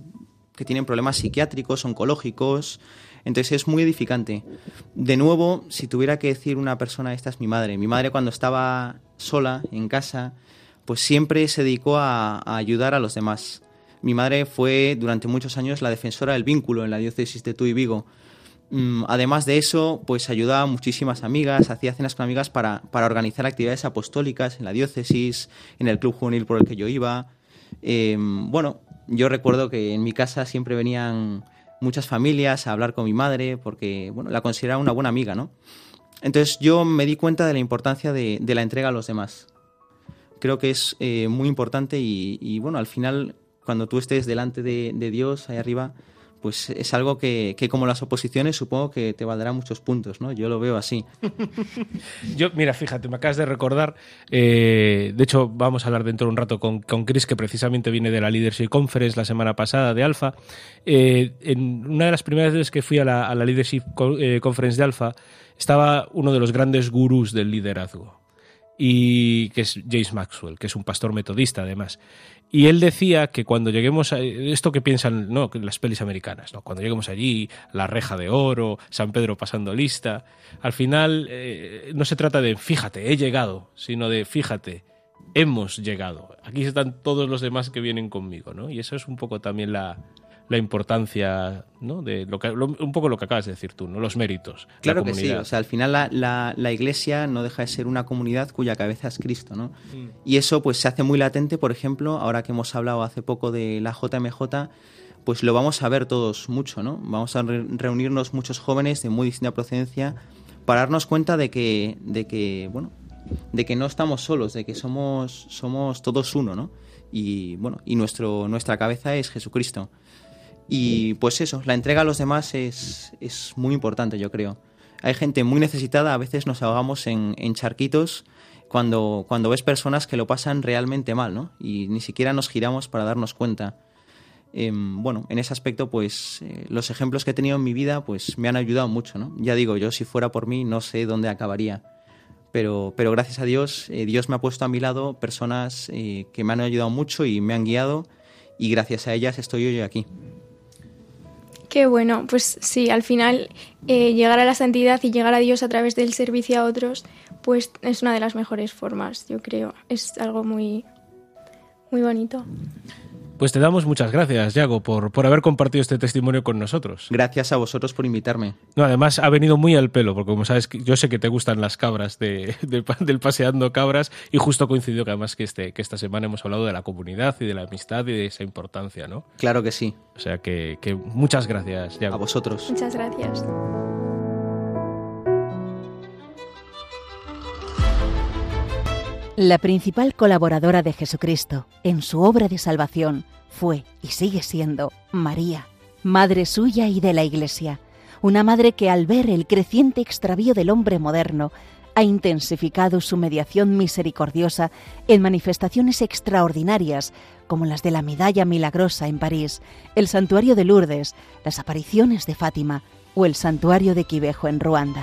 que tienen problemas psiquiátricos, oncológicos. Entonces es muy edificante. De nuevo, si tuviera que decir una persona, esta es mi madre. Mi madre cuando estaba sola en casa, pues siempre se dedicó a, a ayudar a los demás. Mi madre fue durante muchos años la defensora del vínculo en la diócesis de Tuy Vigo además de eso, pues ayudaba a muchísimas amigas, hacía cenas con amigas para, para, organizar actividades apostólicas en la diócesis, en el club juvenil por el que yo iba. Eh, bueno, yo recuerdo que en mi casa siempre venían muchas familias a hablar con mi madre porque bueno, la consideraba una buena amiga, ¿no? Entonces yo me di cuenta de la importancia de, de la entrega a los demás. Creo que es eh, muy importante y, y, bueno, al final, cuando tú estés delante de, de Dios ahí arriba, pues es algo que, que, como las oposiciones supongo que te valdrá muchos puntos, ¿no? Yo lo veo así. Yo, mira, fíjate, me acabas de recordar, eh, de hecho vamos a hablar dentro de un rato con, con Chris, que precisamente viene de la Leadership Conference la semana pasada de Alfa. Eh, en una de las primeras veces que fui a la, a la Leadership eh, Conference de Alfa, estaba uno de los grandes gurús del liderazgo, y que es James Maxwell, que es un pastor metodista además. Y él decía que cuando lleguemos a esto que piensan ¿no? las pelis americanas, ¿no? cuando lleguemos allí, la reja de oro, San Pedro pasando lista, al final eh, no se trata de fíjate, he llegado, sino de fíjate, hemos llegado. Aquí están todos los demás que vienen conmigo, ¿no? Y eso es un poco también la, la importancia, ¿no? De lo que, lo, un poco lo que acabas de decir tú, ¿no? Los méritos. Claro que sí. O sea, al final la, la, la, iglesia no deja de ser una comunidad cuya cabeza es Cristo, ¿no? Mm. Y eso pues se hace muy latente, por ejemplo, ahora que hemos hablado hace poco de la JMJ, pues lo vamos a ver todos mucho, ¿no? Vamos a re reunirnos muchos jóvenes de muy distinta procedencia para darnos cuenta de que, de que, bueno, de que no estamos solos, de que somos, somos todos uno, ¿no? Y bueno, y nuestro, nuestra cabeza es Jesucristo. Y pues eso, la entrega a los demás es, es muy importante, yo creo. Hay gente muy necesitada, a veces nos ahogamos en, en charquitos cuando, cuando ves personas que lo pasan realmente mal, ¿no? Y ni siquiera nos giramos para darnos cuenta. Eh, bueno, en ese aspecto, pues eh, los ejemplos que he tenido en mi vida, pues me han ayudado mucho, ¿no? Ya digo, yo si fuera por mí no sé dónde acabaría. pero, pero gracias a Dios, eh, Dios me ha puesto a mi lado personas eh, que me han ayudado mucho y me han guiado y gracias a ellas estoy hoy aquí. Qué bueno, pues sí, al final eh, llegar a la santidad y llegar a Dios a través del servicio a otros, pues es una de las mejores formas, yo creo. Es algo muy, muy bonito. Pues te damos muchas gracias, Yago, por, por haber compartido este testimonio con nosotros. Gracias a vosotros por invitarme. No, además ha venido muy al pelo, porque como sabes, yo sé que te gustan las cabras de, de- del paseando cabras, y justo coincidió que además que, este, que esta semana hemos hablado de la comunidad y de la amistad y de esa importancia, ¿no? Claro que sí. O sea que, que muchas gracias, A Yago. vosotros. Muchas gracias. La principal colaboradora de Jesucristo en su obra de salvación fue y sigue siendo María, madre suya y de la Iglesia, una madre que al ver el creciente extravío del hombre moderno ha intensificado su mediación misericordiosa en manifestaciones extraordinarias como las de la Medalla Milagrosa en París, el Santuario de Lourdes, las apariciones de Fátima o el Santuario de Quivejo en Ruanda.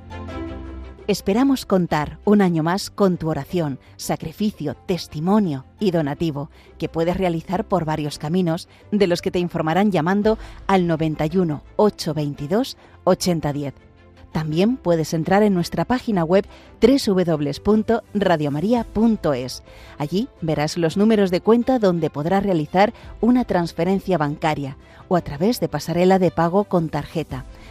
Esperamos contar un año más con tu oración, sacrificio, testimonio y donativo, que puedes realizar por varios caminos, de los que te informarán llamando al 91 822 8010. También puedes entrar en nuestra página web www.radiomaria.es. Allí verás los números de cuenta donde podrás realizar una transferencia bancaria o a través de pasarela de pago con tarjeta.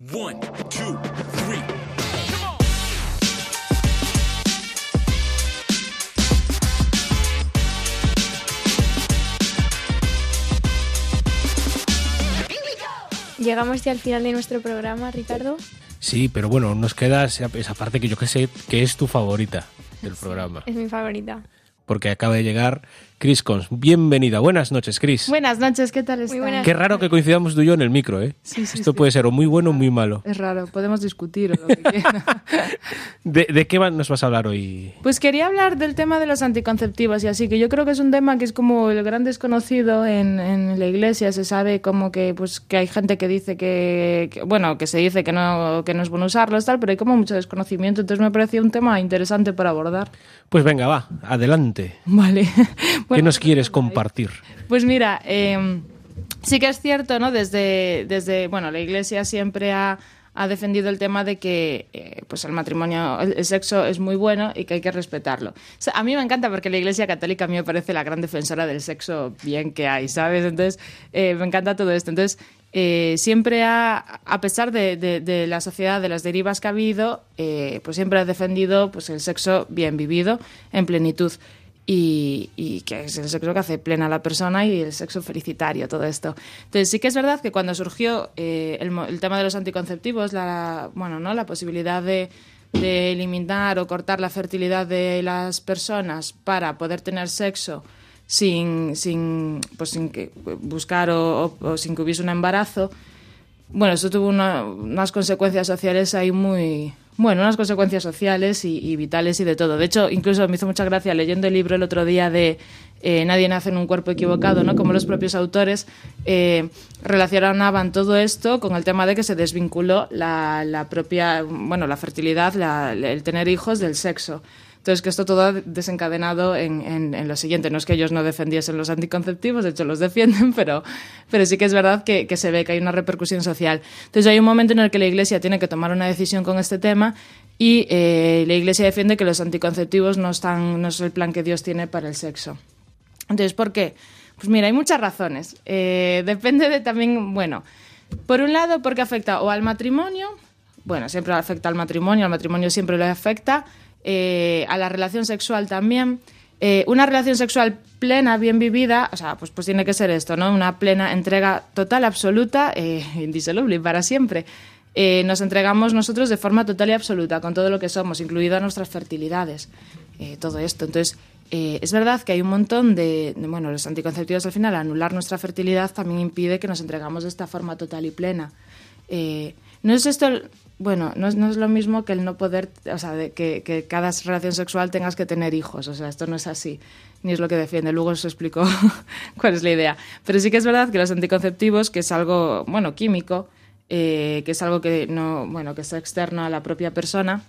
One, two, three. Llegamos ya al final de nuestro programa, Ricardo. Sí, pero bueno, nos queda esa, esa parte que yo que sé que es tu favorita del programa. Es mi favorita. Porque acaba de llegar Chris Cons. Bienvenida. Buenas noches, Chris. Buenas noches, ¿qué tal buenas. Qué raro que coincidamos tú y yo en el micro, ¿eh? Sí, sí, Esto sí. puede ser o muy bueno o muy malo. Es raro, podemos discutir o lo que quiera. ¿De, de qué nos vas a hablar hoy? Pues quería hablar del tema de los anticonceptivos y así, que yo creo que es un tema que es como el gran desconocido en, en la iglesia. Se sabe como que pues que hay gente que dice que, que- bueno, que se dice que no, que no es bueno usarlos, tal, pero hay como mucho desconocimiento. Entonces me parecía un tema interesante para abordar. Pues venga, va, adelante. Vale. ¿Qué nos quieres compartir? Pues mira, eh, sí que es cierto, ¿no? Desde, desde bueno, la Iglesia siempre ha, ha defendido el tema de que eh, pues el matrimonio, el, el sexo es muy bueno y que hay que respetarlo. O sea, a mí me encanta porque la Iglesia Católica a mí me parece la gran defensora del sexo bien que hay, ¿sabes? Entonces, eh, me encanta todo esto. Entonces, eh, siempre ha, a pesar de, de- de la sociedad, de las derivas que ha habido, eh, pues siempre ha defendido pues el sexo bien vivido, en plenitud y, y que es el sexo que hace plena a la persona y el sexo felicitario, todo esto. Entonces sí que es verdad que cuando surgió eh, el, el tema de los anticonceptivos, la, bueno, ¿no? la posibilidad de, eliminar o cortar la fertilidad de las personas para poder tener sexo sin, sin, pues sin que buscar o sin que hubiese un embarazo, bueno, eso tuvo una- unas consecuencias sociales ahí muy... Bueno, unas consecuencias sociales y, y vitales y de todo. De hecho, incluso me hizo mucha gracia leyendo el libro el otro día de eh, Nadie nace en un cuerpo equivocado, ¿no? Como los propios autores eh, relacionaban todo esto con el tema de que se desvinculó la, la propia, bueno, la fertilidad, la- el tener hijos del sexo. Entonces, que esto todo ha desencadenado en, en- en lo siguiente. No es que ellos no defendiesen los anticonceptivos, de hecho los defienden, pero, pero sí que es verdad que, que se ve que hay una repercusión social. Entonces, hay un momento en el que la Iglesia tiene que tomar una decisión con este tema y eh, la Iglesia defiende que los anticonceptivos no, están, no es el plan que Dios tiene para el sexo. Entonces, ¿por qué? Pues mira, hay muchas razones. Eh, depende de también, bueno, por un lado, porque afecta o al matrimonio bueno, siempre afecta al matrimonio, al matrimonio siempre le afecta, eh, a la relación sexual también. Eh, una relación sexual plena, bien vivida, o sea, pues, pues tiene que ser esto, ¿no? Una plena entrega total, absoluta, eh, indisoluble para siempre. Nos entregamos nosotros de forma total y absoluta con todo lo que somos, incluidas nuestras fertilidades, todo esto. Entonces, es verdad que hay un montón de, bueno, los anticonceptivos al final, anular nuestra fertilidad también impide que nos entregamos de esta forma total y plena. No es esto, bueno, no es, no es lo mismo que el no poder, o sea, de que, que cada relación sexual tengas que tener hijos, o sea, esto no es así, ni es lo que defiende. Luego os explico cuál es la idea. Pero sí que es verdad que los anticonceptivos, que es algo, bueno, químico, eh, que es algo que no, bueno, que es externo a la propia persona,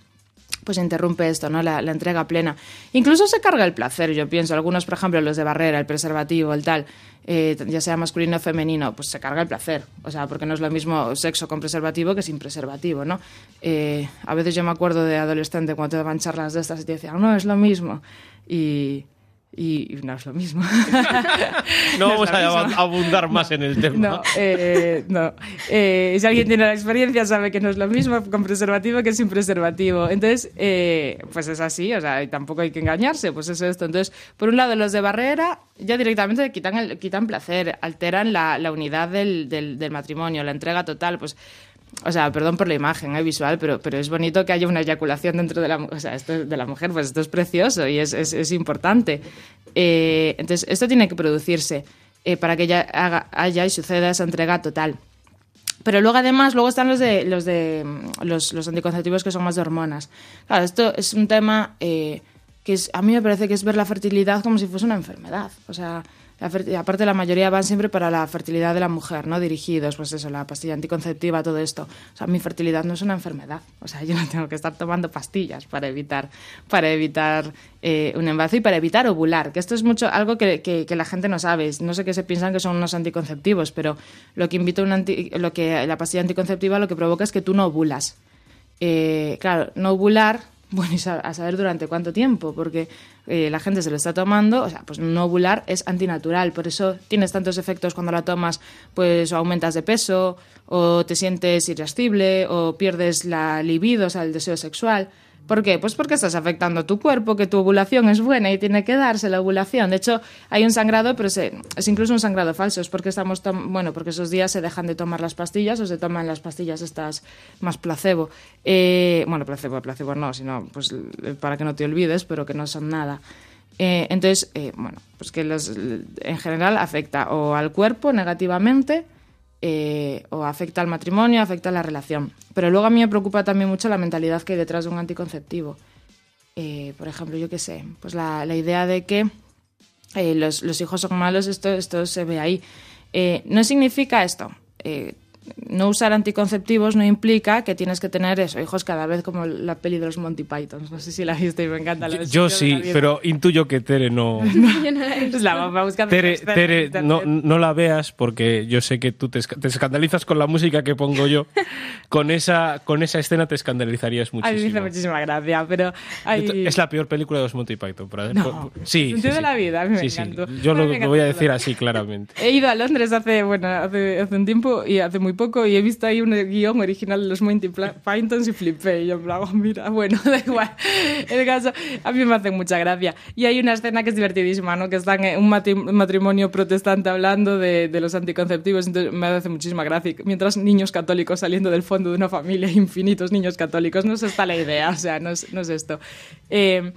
pues interrumpe esto, ¿no? La, entrega plena. Incluso se carga el placer, yo pienso. Algunos, por ejemplo, los de barrera, el preservativo, el tal, eh, ya sea masculino o femenino, pues se carga el placer. O sea, porque no es lo mismo sexo con preservativo que sin preservativo, ¿no? Eh, a veces yo me acuerdo de adolescente cuando te daban charlas de estas y te decían, no, es lo mismo. Y, y, y no es lo mismo. No vamos a mismo. abundar más en el tema. No, eh, no. Eh, si alguien tiene la experiencia sabe que no es lo mismo con preservativo que sin preservativo. Entonces, eh, pues es así, o sea, y tampoco hay que engañarse, pues es esto. Entonces, por un lado, los de barrera ya directamente quitan, el, quitan placer, alteran la, la unidad del, del, del matrimonio, la entrega total, pues... O sea, perdón por la imagen eh, visual, pero, pero es bonito que haya una eyaculación dentro de la, o sea, esto, de la mujer, pues esto es precioso y es, es, es importante. Eh, entonces, esto tiene que producirse eh, para que ya haga, haya y suceda esa entrega total. Pero luego además, luego están los de los de mm, los, los anticonceptivos que son más de hormonas. Claro, esto es un tema eh, que es, a mí me parece que es ver la fertilidad como si fuese una enfermedad. O sea, aparte la mayoría van siempre para la fertilidad de la mujer, ¿no? Dirigidos, pues eso, la pastilla anticonceptiva, todo esto. O sea, mi fertilidad no es una enfermedad. O sea, yo no tengo que estar tomando pastillas para evitar, para evitar eh, un embarazo y para evitar ovular. Que esto es mucho algo que, la gente no sabe. No sé qué se piensan que son unos anticonceptivos, pero lo que invita un anti- lo que la pastilla anticonceptiva lo que provoca es que tú no ovulas. Eh, claro, no ovular, bueno, y a saber durante cuánto tiempo, porque eh, la gente se lo está tomando, o sea, pues no ovular es antinatural, por eso tienes tantos efectos cuando la tomas, pues o aumentas de peso, o te sientes irascible, o pierdes la libido, o sea, el deseo sexual. ¿Por qué? Pues porque estás afectando a tu cuerpo, que tu ovulación es buena y tiene que darse la ovulación. De hecho, hay un sangrado, pero se- es incluso un sangrado falso. Es porque estamos, bueno, porque esos días se dejan de tomar las pastillas o se toman las pastillas estas más placebo. Eh, bueno, placebo, placebo no, sino pues para que no te olvides, pero que no son nada. Eh, entonces, eh, bueno, pues que los, en general afecta o al cuerpo negativamente eh, o afecta al matrimonio, afecta a la relación. Pero luego a mí me preocupa también mucho la mentalidad que hay detrás de un anticonceptivo. Eh, por ejemplo, yo qué sé, pues la, idea de que eh, los, hijos son malos, esto, se ve ahí. No significa esto. No usar anticonceptivos no implica que tienes que tener eso, hijos cada vez como la peli de los Monty Pythons. No sé si la viste y me encanta. la Yo, sí, la pero intuyo que Tere no. Yo no la he visto. La Tere, Tere, no, no la veas porque yo sé que tú te, te escandalizas con la música que pongo yo. Con esa, con esa escena te escandalizarías A mí me hizo muchísimo. muchísima gracia, pero... hay- Es la peor película de los Monty Python. por- No. por- sí, sí, de sí. la vida, a mí me encantó. Yo lo, me lo voy a decir así claramente. He ido a Londres hace, bueno, hace, hace un tiempo y hace muy poco y he visto ahí un guion original de los Monty Pythons y flipé. Y yo en plan, oh, mira, bueno, da igual. El caso, a mí me hace mucha gracia. Y hay una escena que es divertidísima, ¿no? Que están en un matrimonio protestante hablando de, de los anticonceptivos. Entonces me hace muchísima gracia. Mientras niños católicos saliendo del fondo de una familia, infinitos niños católicos. No es esta la idea, o sea, no es, no es esto. Eh,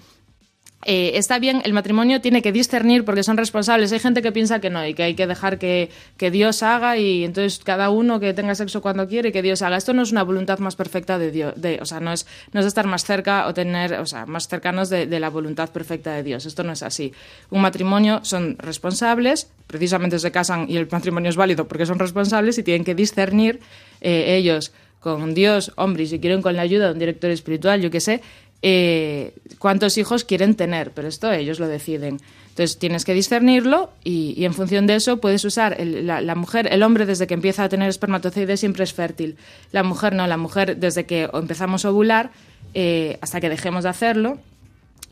eh, está bien, el matrimonio tiene que discernir porque son responsables. Hay gente que piensa que no y que hay que dejar que, que Dios haga y entonces cada uno que tenga sexo cuando quiere que Dios haga. Esto no es una voluntad más perfecta de Dios, de, o sea, no es, no es estar más cerca o tener, o sea, más cercanos de, de la voluntad perfecta de Dios. Esto no es así. Un matrimonio son responsables, precisamente se casan y el matrimonio es válido porque son responsables y tienen que discernir eh, ellos con Dios, hombre, y si quieren con la ayuda de un director espiritual, yo qué sé, eh, cuántos hijos quieren tener, pero esto ellos lo deciden. Entonces tienes que discernirlo y, y en función de eso puedes usar el- la, la mujer, el hombre desde que empieza a tener espermatozoides siempre es fértil. La mujer no, la mujer desde que empezamos a ovular eh, hasta que dejemos de hacerlo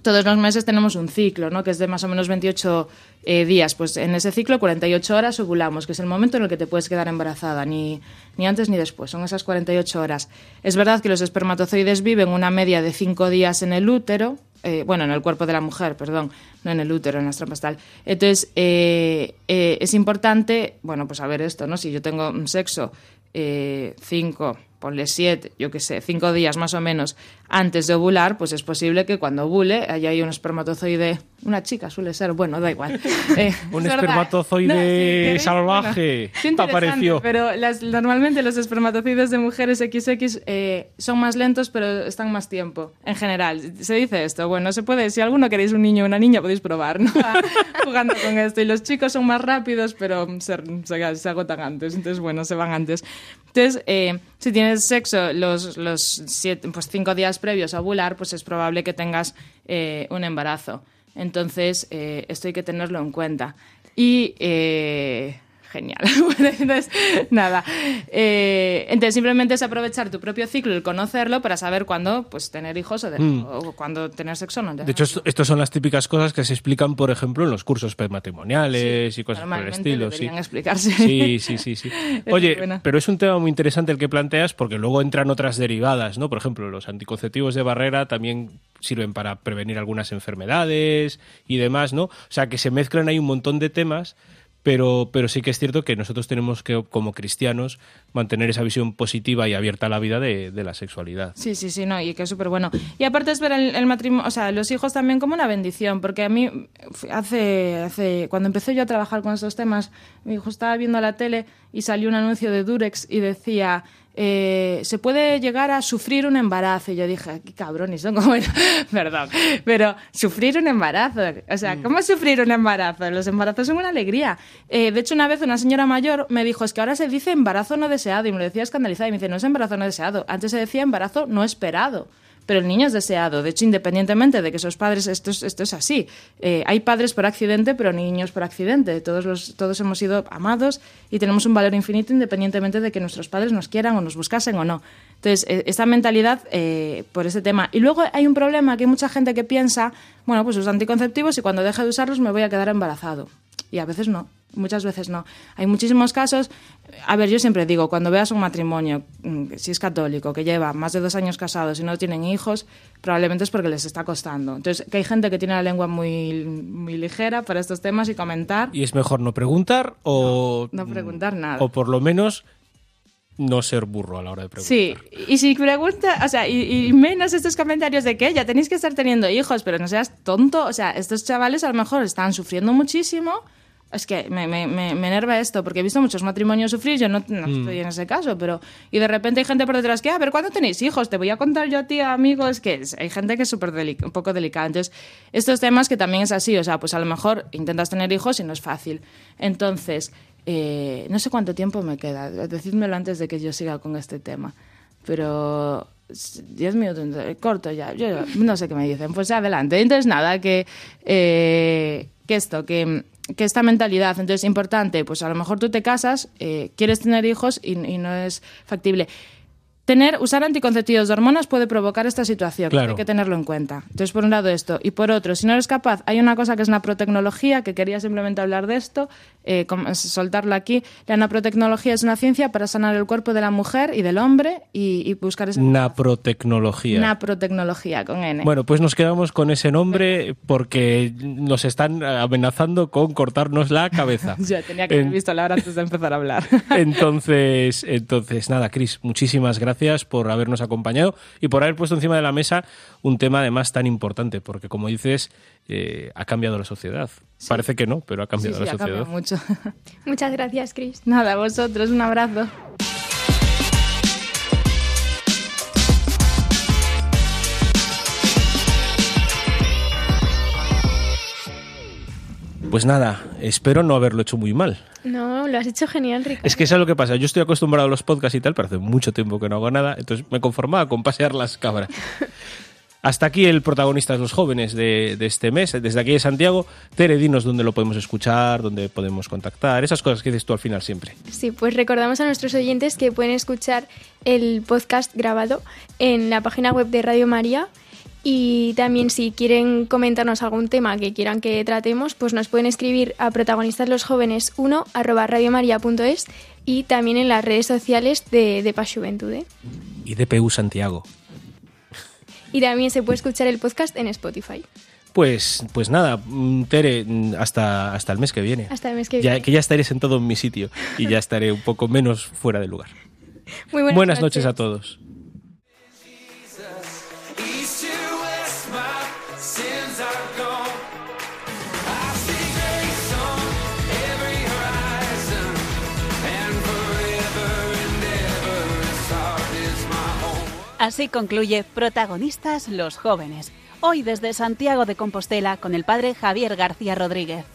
todos los meses tenemos un ciclo, ¿no? que es de más o menos 28 eh, días. Pues en ese ciclo, 48 horas ovulamos, que es el momento en el que te puedes quedar embarazada, ni, ni antes ni después, son esas 48 horas. Es verdad que los espermatozoides viven una media de 5 días en el útero, eh, bueno, en el cuerpo de la mujer, perdón, no en el útero, en la trampas tal. Entonces, eh, eh, es importante, bueno, pues saber esto, ¿no? Si yo tengo un sexo 5, ponle 7, yo qué sé, 5 días más o menos antes de ovular, pues es posible que cuando ovule haya ahí un espermatozoide, una chica suele ser, bueno, da igual. Eh, Un es espermatozoide No, salvaje interesante, apareció. Pero las- normalmente los espermatozoides de mujeres XX eh, son más lentos, pero están más tiempo, en general. Se dice esto, bueno, se puede, si alguno queréis un niño o una niña, podéis probar, ¿no? Jugando con esto. Y los chicos son más rápidos, pero se, se- se agotan antes, entonces, bueno, se van antes. Entonces, eh, si tienes sexo los, los siete, pues cinco días previos a ovular, pues es probable que tengas eh, un embarazo. Entonces, eh, esto hay que tenerlo en cuenta. Y eh, genial. Entonces, nada. Eh, entonces, simplemente es aprovechar tu propio ciclo y conocerlo para saber cuándo pues, tener hijos o, de- o cuándo tener sexo o no. Mm. De hecho, estos son las típicas cosas que se explican, por ejemplo, en los cursos prematrimoniales y cosas por el estilo. Sí. explicarse. Sí, sí, sí, sí. Oye, pero es un tema muy interesante el que planteas porque luego entran otras derivadas, ¿no? Por ejemplo, los anticonceptivos de barrera también sirven para prevenir algunas enfermedades y demás, ¿no? O sea, que se mezclan ahí un montón de temas, pero, pero sí que es cierto que nosotros tenemos que, como cristianos, mantener esa visión positiva y abierta a la vida de, de la sexualidad. Sí, sí, sí, no, y que es súper bueno. Y aparte es ver el, matrimonio, o sea, los hijos también como una bendición, porque a mí hace, hace, cuando empecé yo a trabajar con estos temas, mi hijo estaba viendo la tele y salió un anuncio de Durex y decía, eh, se puede llegar a sufrir un embarazo. Y yo dije, qué cabrones son, como, perdón, pero sufrir un embarazo, o sea, ¿cómo sufrir un embarazo? Los embarazos son una alegría. Eh, de hecho, una vez una señora mayor me dijo, es que ahora se dice embarazo no deseado, y me lo decía escandalizada, y me dice, no es embarazo no deseado, antes se decía embarazo no esperado. Pero el niño es deseado. De hecho, independientemente de que esos padres, esto es, esto es así. Eh, hay padres por accidente, pero niños por accidente. Todos, los, todos hemos sido amados y tenemos un valor infinito independientemente de que nuestros padres nos quieran o nos buscasen o no. Entonces, eh, esta mentalidad eh, por ese tema. Y luego hay un problema que hay mucha gente que piensa, bueno, pues los anticonceptivos y cuando deje de usarlos me voy a quedar embarazado. Y a veces no. Muchas veces no. Hay muchísimos casos. A ver, yo siempre digo, cuando veas un matrimonio, mm, si es católico, que lleva más de dos años casados y no tienen hijos, probablemente es porque les está costando. Entonces, que hay gente que tiene la lengua muy, muy ligera para estos temas y comentar. Y es mejor no preguntar o... No preguntar nada. O por lo menos no ser burro a la hora de preguntar. Sí, y si pregunta, o sea, y, y menos estos comentarios de que ya tenéis que estar teniendo hijos, pero no seas tonto, o sea, estos chavales a lo mejor están sufriendo muchísimo. Es que me, me, me, me enerva esto, porque he visto muchos matrimonios sufrir, yo no, no estoy en ese caso, pero... Y de repente hay gente por detrás que, a ver, ¿cuándo tenéis hijos? Te voy a contar yo a ti, amigo, es que es- hay gente que es súper delic- un poco delicada. Entonces, estos temas que también es así, o sea, pues a lo mejor intentas tener hijos y no es fácil. Entonces, eh, no sé cuánto tiempo me queda, decídmelo antes de que yo siga con este tema, pero... 10 minutos, eh, corto ya, yo no sé qué me dicen, pues adelante. Entonces, nada, que, eh, que esto, que, que esta mentalidad, entonces es importante, pues a lo mejor tú te casas, eh, quieres tener hijos y no es factible. Tener, usar anticonceptivos de hormonas puede provocar esta situación, Claro. hay que tenerlo en cuenta. Entonces, por un lado esto, y por otro, si no eres capaz, hay una cosa que es naprotecnología, que quería simplemente hablar de esto, eh, soltarlo aquí. La naprotecnología es una ciencia para sanar el cuerpo de la mujer y del hombre y, y buscar esa Naprotecnología. naprotecnología con N. Bueno, pues nos quedamos con ese nombre porque nos están amenazando con cortarnos la cabeza. ya tenía que haber visto la hora antes de empezar a hablar. Entonces, entonces nada, Cris, muchísimas gracias por habernos acompañado y por haber puesto encima de la mesa un tema además tan importante, porque como dices, eh, ha cambiado la sociedad. Parece que no, pero ha Sí, cambiado sí, la ha sociedad. cambiado mucho. Muchas gracias, Chris. Nada, a vosotros, un abrazo. Pues nada, espero no haberlo hecho muy mal. No, lo has hecho genial, Ricardo. Es que eso es lo que pasa. Yo estoy acostumbrado a los podcasts y tal, pero hace mucho tiempo que no hago nada, entonces me conformaba con pasear las cabras. Hasta aquí el protagonista los jóvenes de, de este mes. Desde aquí de Santiago, Tere, dinos dónde lo podemos escuchar, dónde podemos contactar, esas cosas que dices tú al final siempre. Sí, pues recordamos a nuestros oyentes que pueden escuchar el podcast grabado en la página web de Radio María Y también si quieren comentarnos algún tema que quieran que tratemos, pues nos pueden escribir a protagonistasLosJovenes1 arroba radiomaria.es y también en las redes sociales de, de Paz Juventude. Y DPU Santiago. Y también se puede escuchar el podcast en Spotify. Pues, pues nada, mm, Tere, mm, hasta, hasta el mes que viene. Hasta el mes que Ya, viene. que ya estaré sentado en mi sitio y ya estaré un poco menos fuera de lugar. Muy buenas, Buenas noches a todos. Así concluye Protagonistas los jóvenes. Hoy desde Santiago de Compostela con el padre Javier García Rodríguez.